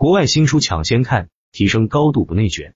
国外新书抢先看，提升高度不内卷。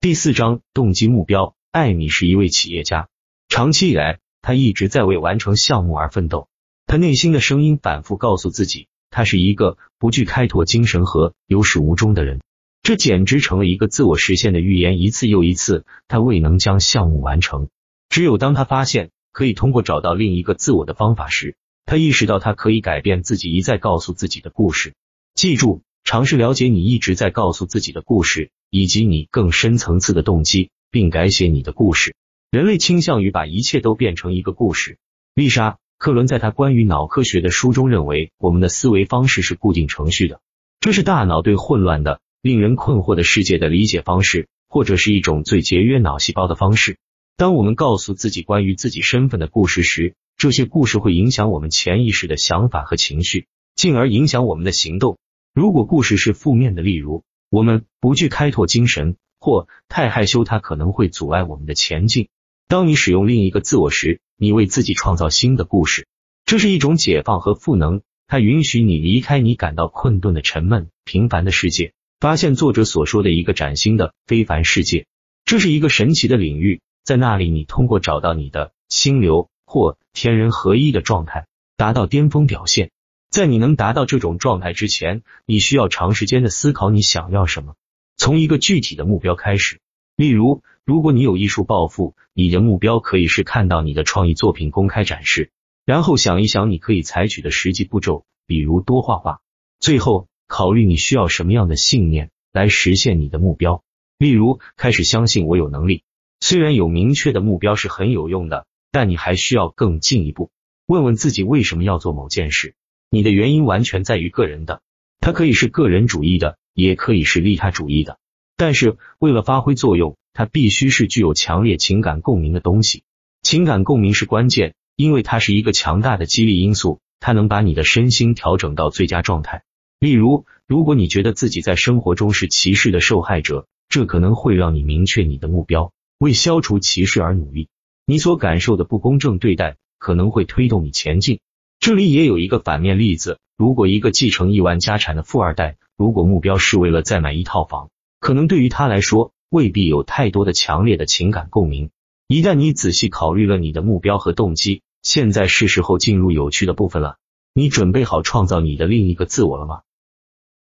第四章动机目标。艾米是一位企业家，长期以来，他一直在为完成项目而奋斗。他内心的声音反复告诉自己，他是一个不惧开拓精神和有始无终的人。这简直成了一个自我实现的预言。一次又一次，他未能将项目完成。只有当他发现可以通过找到另一个自我的方法时，他意识到他可以改变自己一再告诉自己的故事。记住，尝试了解你一直在告诉自己的故事，以及你更深层次的动机，并改写你的故事。人类倾向于把一切都变成一个故事。丽莎·克伦在他关于脑科学的书中认为，我们的思维方式是固定程序的，这是大脑对混乱的、令人困惑的世界的理解方式，或者是一种最节约脑细胞的方式。当我们告诉自己关于自己身份的故事时，这些故事会影响我们潜意识的想法和情绪，进而影响我们的行动。如果故事是负面的，例如我们不具开拓精神或太害羞，它可能会阻碍我们的前进。当你使用另一个自我时，你为自己创造新的故事，这是一种解放和赋能。它允许你离开你感到困顿的沉闷平凡的世界，发现作者所说的一个崭新的非凡世界。这是一个神奇的领域，在那里你通过找到你的心流或天人合一的状态，达到巅峰表现。在你能达到这种状态之前，你需要长时间的思考你想要什么，从一个具体的目标开始。例如，如果你有艺术抱负，你的目标可以是看到你的创意作品公开展示，然后想一想你可以采取的实际步骤，比如多画画。最后，考虑你需要什么样的信念来实现你的目标。例如，开始相信我有能力。虽然有明确的目标是很有用的，但你还需要更进一步，问问自己为什么要做某件事。你的原因完全在于个人的，它可以是个人主义的，也可以是利他主义的。但是为了发挥作用，它必须是具有强烈情感共鸣的东西。情感共鸣是关键，因为它是一个强大的激励因素，它能把你的身心调整到最佳状态。例如，如果你觉得自己在生活中是歧视的受害者，这可能会让你明确你的目标，为消除歧视而努力。你所感受的不公正对待可能会推动你前进。这里也有一个反面例子：如果一个继承亿万家产的富二代，如果目标是为了再买一套房，可能对于他来说未必有太多的强烈的情感共鸣。一旦你仔细考虑了你的目标和动机，现在是时候进入有趣的部分了。你准备好创造你的另一个自我了吗？